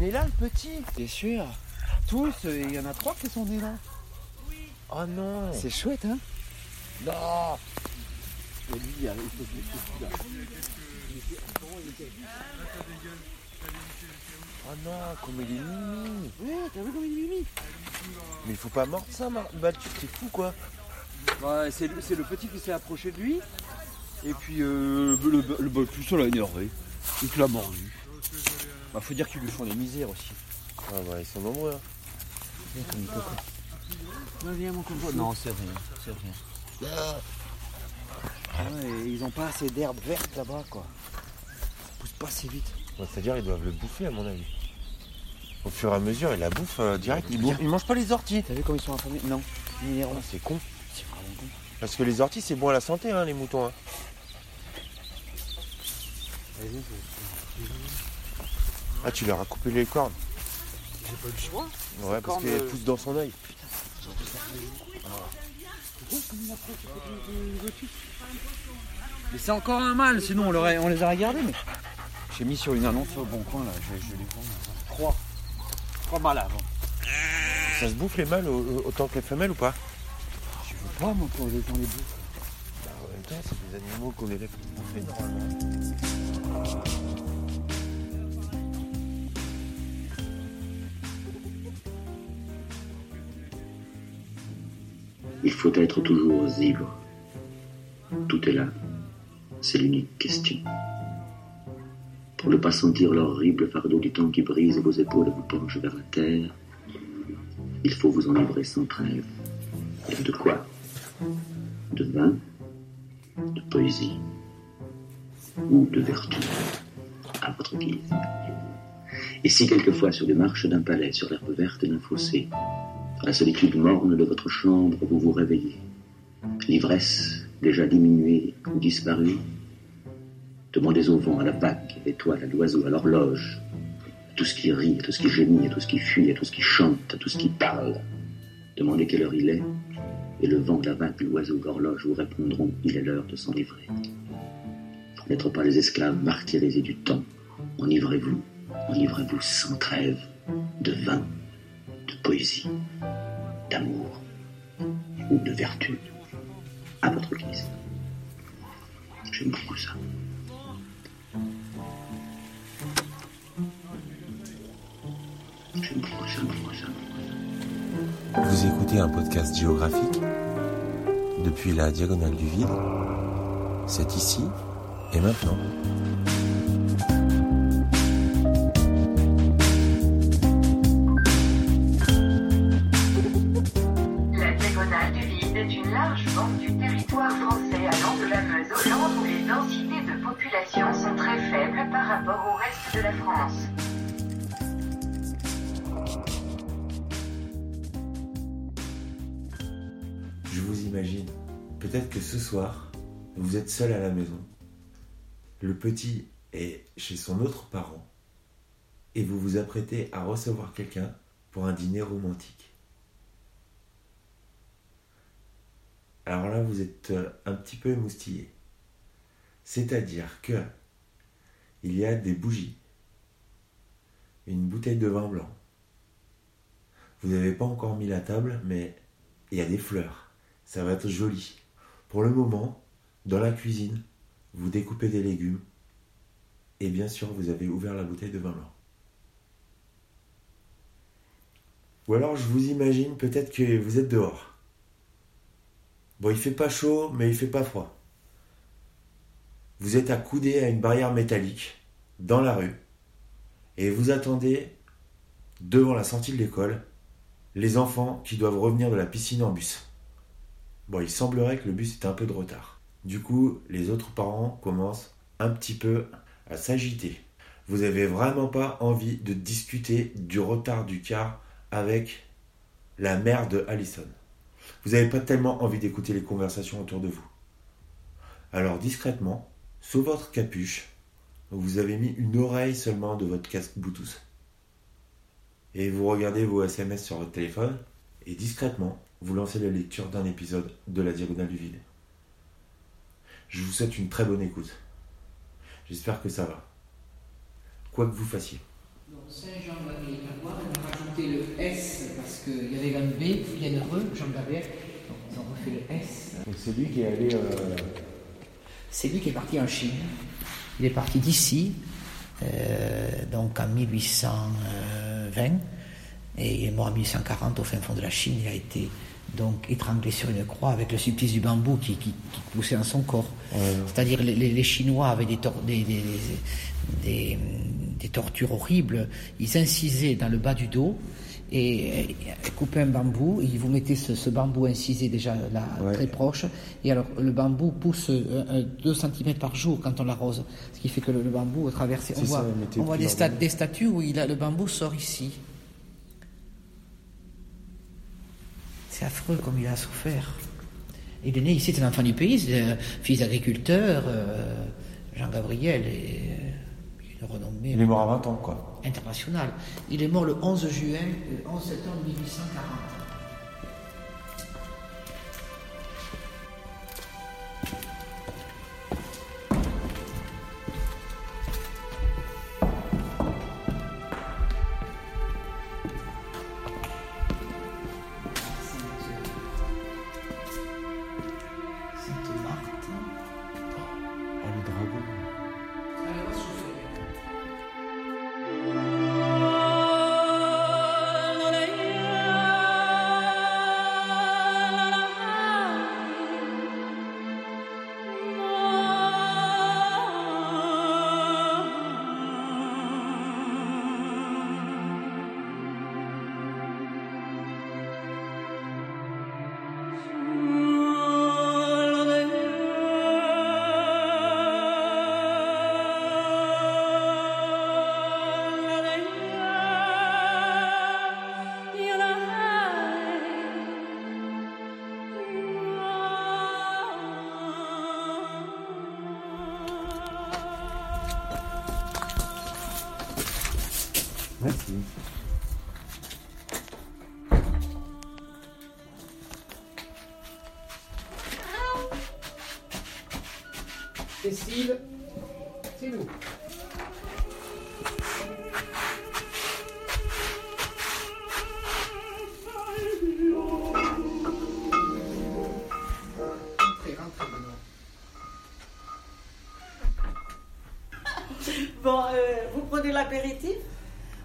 né là, le petit T'es sûr Tous, euh, il y en a trois qui sont nés là. Oh non C'est chouette, hein Non Et lui, il faut que je là. Oh non, comme il est mimi Ouais, t'as vu comme il est mimi Mais il faut pas mordre ça, Mar- bah tu t'es fou quoi Ouais, c'est le, petit qui s'est approché de lui. Et puis euh, le, le, le, le plus seul a énervé. Il te l'a mordu. Bah, faut dire qu'ils lui font des misères aussi. Ah ouais, ils sont nombreux. hein. Viens comme coco. Ouais, viens mon coco. Non, c'est rien, c'est rien. Et ils ont pas assez d'herbe verte là-bas, quoi. Ça pousse pas assez vite. Ouais, C'est-à-dire ils doivent le bouffer à mon avis. Au fur et à mesure, il la bouffe euh, direct. Ils, bouffent- ils mangent pas les orties. T'as vu comment ils sont affamés Non, Ah, c'est con. C'est vraiment con. Parce que les orties, c'est bon à la santé, hein, les moutons. hein. Ah, tu leur as coupé les cornes. J'ai pas eu le choix. Ouais, parce qu'elles euh, poussent dans son œil. Mais c'est encore un mâle, sinon on, on les aurait gardés. Mais... J'ai mis sur une annonce au bon coin là, je, je les là. Trois. Trois mâles avant. Ça se bouffe les mâles au- au- autant que les femelles ou pas? Je veux pas moi pour les, dans les bouffes. Bah, En même temps, c'est des animaux qu'on élève pour bouffer normalement. Il faut être toujours libre. Tout est là. C'est l'unique question. Pour ne pas sentir l'horrible fardeau du temps qui brise vos épaules et vous penche vers la terre, il faut vous enivrer sans trêve. De quoi? De vin? De poésie? Ou de vertu? À votre guise. Et si quelquefois sur les marches d'un palais, sur l'herbe verte d'un fossé, la solitude morne de votre chambre, vous vous réveillez. L'ivresse déjà diminuée ou disparue. Demandez au vent, à la vague, à l'étoile, à l'oiseau, à l'horloge, à tout ce qui rit, à tout ce qui gémit, à tout ce qui fuit, à tout ce qui chante, à tout ce qui parle. Demandez quelle heure il est, et le vent, la vague, l'oiseau, l'horloge vous répondront il est l'heure de s'enivrer. N'être pas les esclaves martyrisés du temps, enivrez-vous, enivrez-vous sans trêve de vin, de poésie, d'amour ou de vertu à votre guise. J'aime beaucoup ça. J'aime beaucoup ça, beaucoup ça. Vous écoutez un podcast géographique depuis la diagonale du vide. C'est ici et maintenant. Peut-être que ce soir, vous êtes seul à la maison. Le petit est chez son autre parent. Et vous vous apprêtez à recevoir quelqu'un pour un dîner romantique. Alors là, vous êtes euh, un petit peu émoustillé. C'est-à-dire que il y a des bougies, une bouteille de vin blanc. Vous n'avez pas encore mis la table, mais il y a des fleurs. Ça va être joli. Pour le moment, dans la cuisine, vous découpez des légumes. Et bien sûr, vous avez ouvert la bouteille de vin blanc. Ou alors, je vous imagine peut-être que vous êtes dehors. Bon, il fait pas chaud, mais il fait pas froid. Vous êtes accoudé à une barrière métallique, dans la rue, et vous attendez, devant la sortie de l'école, les enfants qui doivent revenir de la piscine en bus. Bon, il semblerait que le bus est un peu de retard. Du coup, les autres parents commencent un petit peu à s'agiter. Vous n'avez vraiment pas envie de discuter du retard du car avec la mère de Allison. Vous n'avez pas tellement envie d'écouter les conversations autour de vous. Alors discrètement, sous votre capuche, vous avez mis une oreille seulement de votre casque Bluetooth. Et vous regardez vos SMS sur votre téléphone et discrètement, vous lancez la lecture d'un épisode de la Diagonale du Vide. Je vous souhaite une très bonne écoute. J'espère que ça va. Quoi que vous fassiez. Donc Saint-Jean on a rajouté le S parce qu'il y avait un B, bienheureux, Jean d'Amérique, donc ils ont refait le S. Donc c'est lui qui est allé. euh, C'est lui qui est parti en Chine. Il est parti d'ici, euh, donc en 1820, et il est mort en 1840 au fin fond de la Chine. Il a été donc étranglé sur une croix avec le supplice du bambou qui, qui- qui poussait dans son corps. C'est-à-dire les, les- Chinois avaient des, tor- des, des- des- des tortures horribles. Ils incisaient dans le bas du dos et euh, coupaient un bambou. Ils vous mettaient ce, ce bambou incisé déjà là, Ouais. très proche. Et alors le bambou pousse 2 cm par jour quand on l'arrose. Ce qui fait que le, le bambou traverse. On voit, on des, statues où il a, le bambou sort ici. C'est affreux comme il a souffert. Il est né ici, c'est un enfant du pays, c'est un fils d'agriculteur, euh, Jean-Gabriel, et euh, une renommée Il est mort à 20 ans, quoi. internationale. Il est mort le 11 juin, le 11 septembre 1840. Bon, euh, vous prenez l'apéritif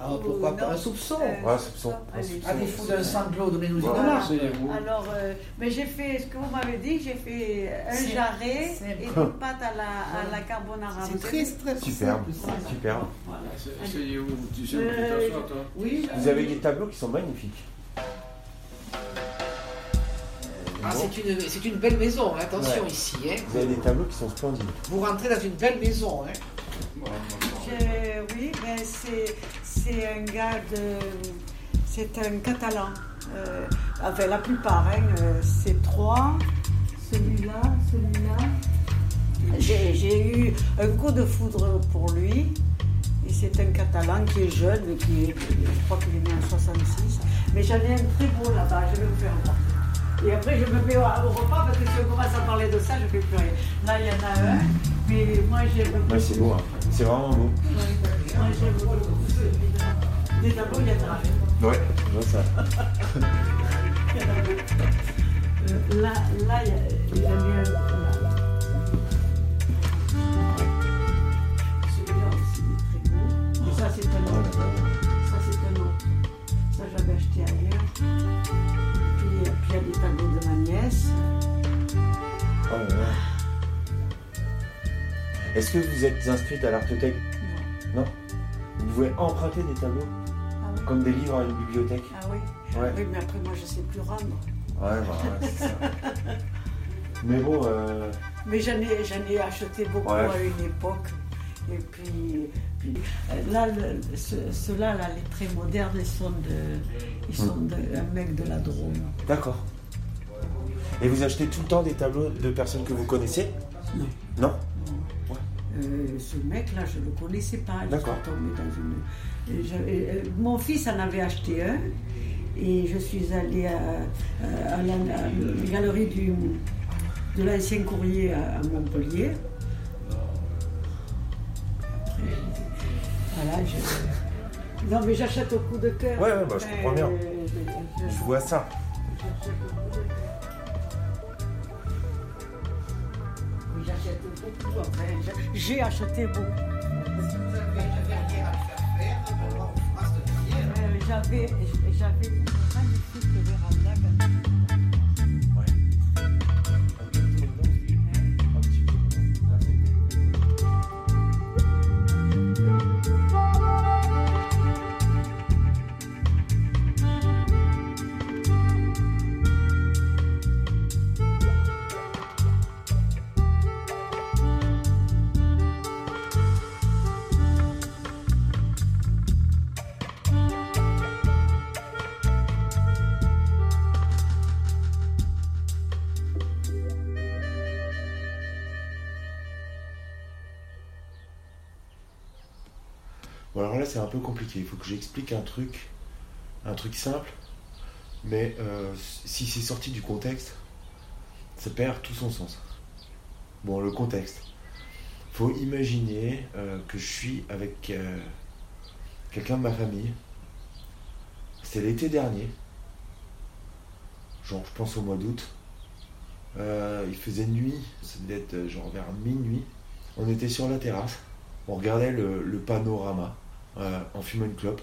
Alors pourquoi Ou pas un soupçon Euh, Ouais, soupçon. non, Un soupçon. À défaut d'un sanglot, donnez-nous une. Alors, euh, mais j'ai fait ce que vous m'avez dit, j'ai fait un jarret et des bon. pâtes à la, à la carbonara. C'est très, très Superbe. Voilà. Superbe. Voilà. Où Tu sais où Euh, tu t'assois, toi Oui, Vous avez des tableaux qui sont magnifiques. Ah, c'est une, c'est une belle maison, hein, attention Ouais. ici. Hein. Vous avez des tableaux qui sont splendides. Vous rentrez dans une belle maison. Hein. ben c'est, un gars de. C'est un catalan. Euh, enfin, la plupart, hein, euh, c'est trois. Celui-là, celui-là. J'ai, j'ai eu un coup de foudre pour lui. Et c'est un catalan qui est jeune, mais qui est, je crois qu'il est né en 66. Mais j'en ai un très beau là-bas, je vais vous faire voir. Et après, je me mets au repas parce que si on commence à parler de ça, je ne fais plus rien. Là, il y en a un, mais moi beaucoup. Ouais, c'est beau. hein. C'est vraiment beau. Des tableaux, il y en a. Ouais, je vois ça. Il y en a beaucoup. Euh, Là, là, il y a, il y a mis un. là. Celui-là aussi, il est très beau. Et ça, c'est un autre. Ça, c'est un autre. Ça, j'avais acheté ailleurs. Puis, puis il y a des tableaux de ma nièce. Oh là là. Est-ce que vous êtes inscrite à l'artothèque Vous pouvez emprunter des tableaux Ah oui. comme des livres à une bibliothèque Ah oui. Ouais. Oui, mais après, moi, je sais plus rendre. Ouais, bah ouais, c'est ça. Mais bon, euh, Mais j'en ai, j'en ai acheté beaucoup Ouais. à une époque. Et puis, puis, euh, là, ceux-là, là, les très modernes, ils sont de, ils sont Hmm. de, un mec de la Drôme. d'accord. Et vous achetez tout le temps des tableaux de personnes que vous connaissez Non? Non Euh, ce mec-là, je ne le connaissais pas. Tombé dans une. j'avais- euh, mon fils en avait acheté un. Et je suis allée à, à la, à la galerie du, de l'ancien courrier à, Montpellier. Après, voilà, je- Non, mais j'achète au coup de cœur. Ouais, ouais, bah, je comprends bien. Euh, je- je- Je vois ça. J'ai- acheté beaucoup. Euh, J'avais j'avais compliqué. Il faut que j'explique un truc, un truc simple, mais euh, si c'est sorti du contexte, ça perd tout son sens. Bon, le contexte. faut imaginer euh, que je suis avec euh, quelqu'un de ma famille. C'est l'été dernier. Genre, je pense au mois d'août. Il faisait nuit, ça devait être genre vers minuit. On était sur la terrasse. On regardait le panorama euh, en fumant une clope.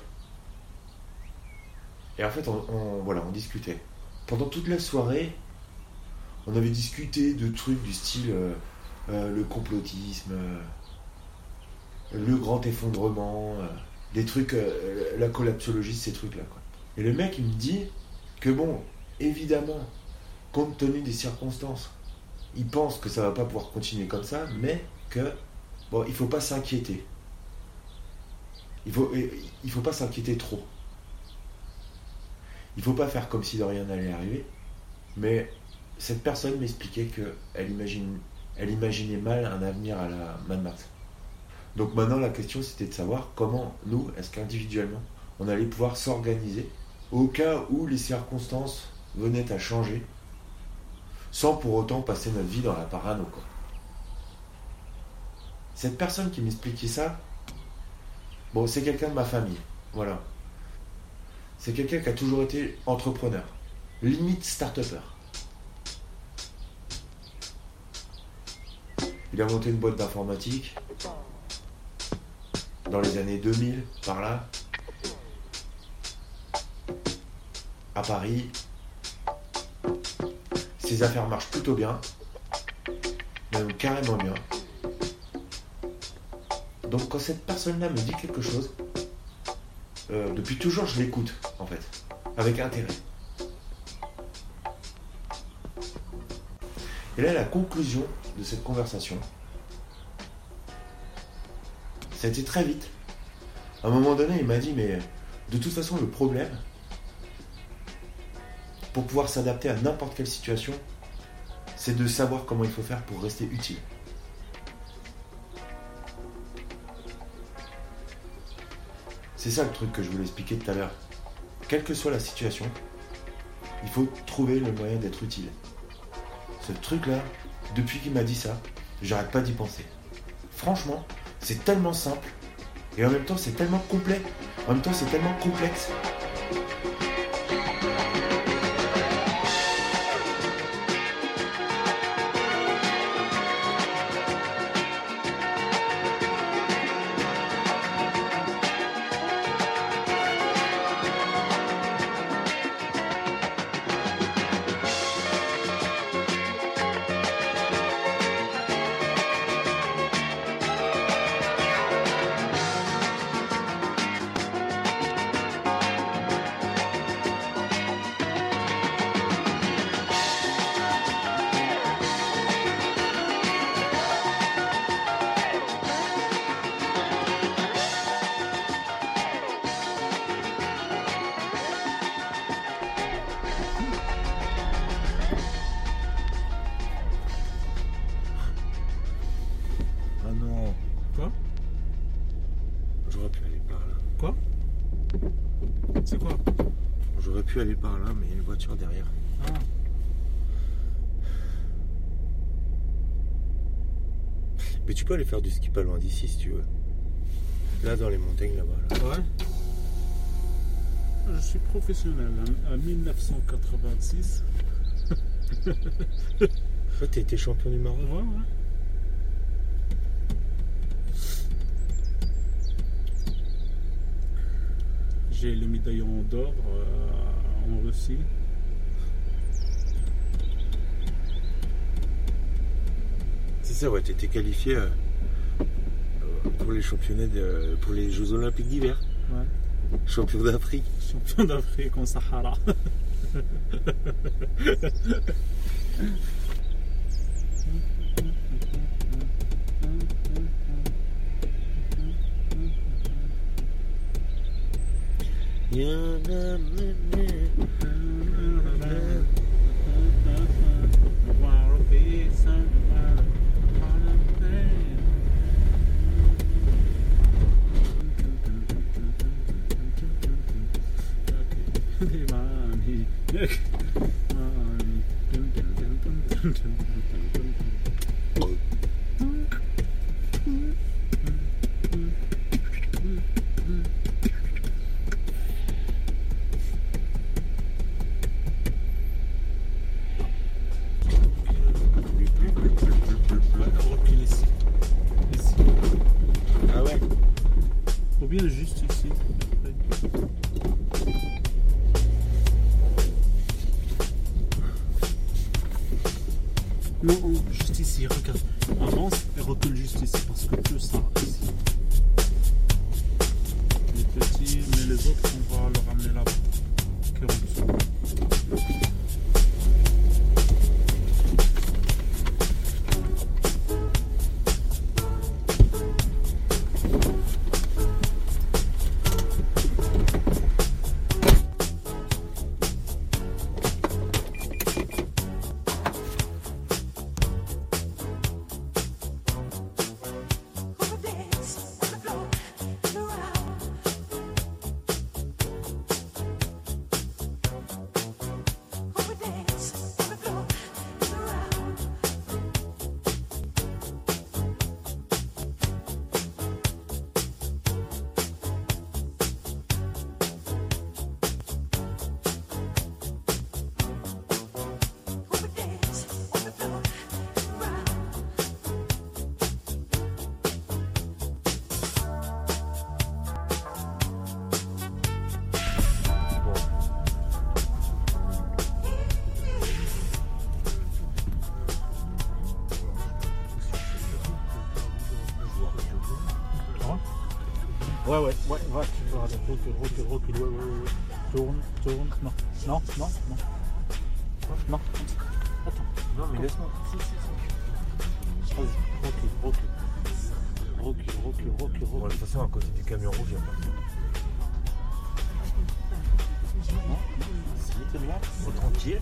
Et en fait, on, voilà, on discutait. Pendant toute la soirée, on avait discuté de trucs du style euh, euh, le complotisme, euh, le grand effondrement, euh, des trucs, euh, la collapsologie, ces trucs-là. Et le mec, il me dit que bon, évidemment, compte tenu des circonstances, il pense que ça va pas pouvoir continuer comme ça, mais que bon, il faut pas s'inquiéter. Il faut, il faut pas s'inquiéter trop. Il faut pas faire comme si de rien n'allait arriver. Mais cette personne m'expliquait que elle imagine, elle imaginait mal un avenir à la Mad Max. Donc maintenant la question c'était de savoir comment nous, est-ce qu'individuellement, on allait pouvoir s'organiser au cas où les circonstances venaient à changer, sans pour autant passer notre vie dans la parano. Quoi. Cette personne qui m'expliquait ça, bon, c'est quelqu'un de ma famille, voilà. C'est quelqu'un qui a toujours été entrepreneur, limite start-upper. Il a monté une boîte d'informatique dans les années 2000, par là, à Paris. Ses affaires marchent plutôt bien, même carrément bien. Donc quand cette personne-là me dit quelque chose, euh, depuis toujours je l'écoute en fait, avec intérêt. Et là la conclusion de cette conversation, ça a été très vite. À un moment donné il m'a dit mais de toute façon le problème, pour pouvoir s'adapter à n'importe quelle situation, c'est de savoir comment il faut faire pour rester utile. C'est ça le truc que je voulais expliquer tout à l'heure. Quelle que soit la situation, il faut trouver le moyen d'être utile. Ce truc-là, depuis qu'il m'a dit ça, j'arrête pas d'y penser. Franchement, c'est tellement simple et en même temps c'est tellement complet, en même temps c'est tellement complexe. Tu peux aller faire du ski pas loin d'ici si tu veux. Là, dans les montagnes là-bas. Là. Ouais je suis professionnel. En, en 1986. Toi, t'as été champion du Maroc Ouais, ouais. J'ai le médaillon d'or euh, en Russie. Ça, ouais, t'étais qualifié euh, pour les championnats, de- pour les Jeux Olympiques d'hiver. Ouais. Champion d'Afrique. Champion d'Afrique en Sahara. Nick. Ouais, ouais, ouais, va, tu peux regarder. Recule, recule, recule, ouais, ouais, ouais, ouais. Tourne, tourne. Non, non, non, non. Non, attends. Non, mais laisse-moi. Vas-y, recule, recule. Recule, recule, recule, Bon, de recule. toute façon, à côté du camion rouge, il n'y a pas. Non, t'es loin, Faut tranquille.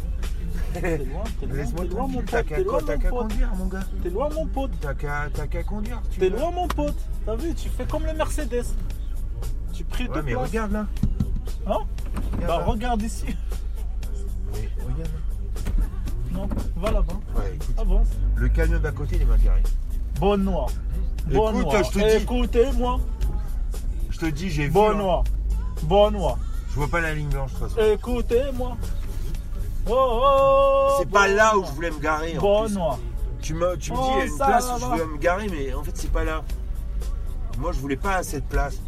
t'es loin, t'es loin. Laisse-moi T'es loin, mon pote, t'es loin, t'as mon qu'à pote. conduire, mon gars. T'es loin, mon pote. T'as qu'à conduire. tu T'es loin, mon pote. T'as vu, tu fais comme le Mercedes. Tu pries Ouais, de mais place. regarde là. Hein Regarde Bah, là. regarde ici. Mais regarde là. Non, va là-bas. Ouais, écoute. Avance. Le camion d'à côté, il est mal garé. Bonne noix. Bonne Écoute, je te dis- Écoutez-moi. Je te dis, j'ai vu. Bonne hein. Bonne. Je vois pas la ligne blanche, de toute façon. Écoutez-moi. Oh, oh, C'est pas là où je voulais me garer. en Bonne plus. noix. Tu me, tu me Oh, dis, il y a une place va, où je voulais me garer, mais en fait, c'est pas là. Moi, je voulais pas à cette place.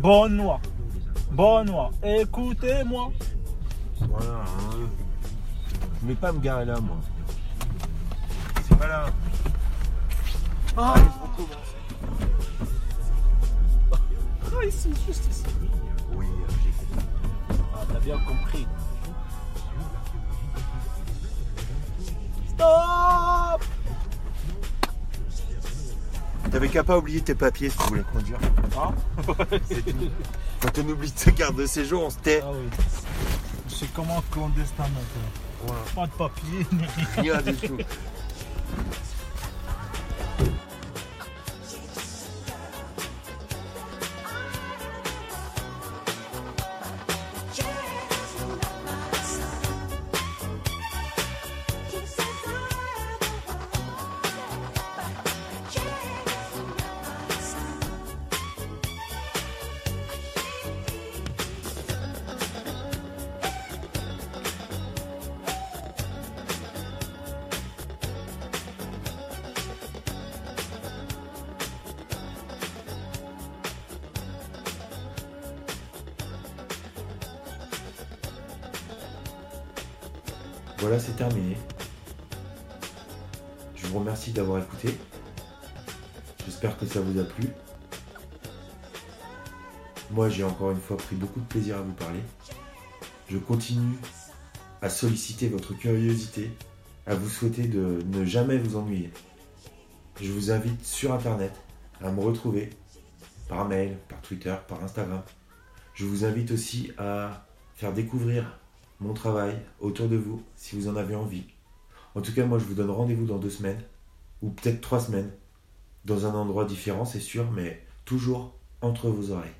Bonne noix. Bonne noix. Écoutez-moi. Voilà. hein. Je voulais pas me garer là, moi. C'est pas là. Ah, Allez, recommence. Ah, ici, juste ici. Oui, euh, j'ai compris. Ah, t'as bien compris. Stop T'avais qu'à pas oublier tes papiers si tu voulais conduire. C'est tout. Quand on oublie tes cartes de séjour, on se tait. Ah oui. Je suis comme un clandestin maintenant. Voilà. Pas de papier, ni rien. Rien du tout. Voilà, c'est terminé. Je vous remercie d'avoir écouté. J'espère que ça vous a plu. Moi, j'ai encore une fois pris beaucoup de plaisir à vous parler. Je continue à solliciter votre curiosité, à vous souhaiter de ne jamais vous ennuyer. Je vous invite sur Internet à me retrouver par mail, par Twitter, par Instagram. Je vous invite aussi à faire découvrir mon travail autour de vous si vous en avez envie. En tout cas, moi, je vous donne rendez-vous dans deux semaines, ou peut-être trois semaines, dans un endroit différent, c'est sûr, mais toujours entre vos oreilles.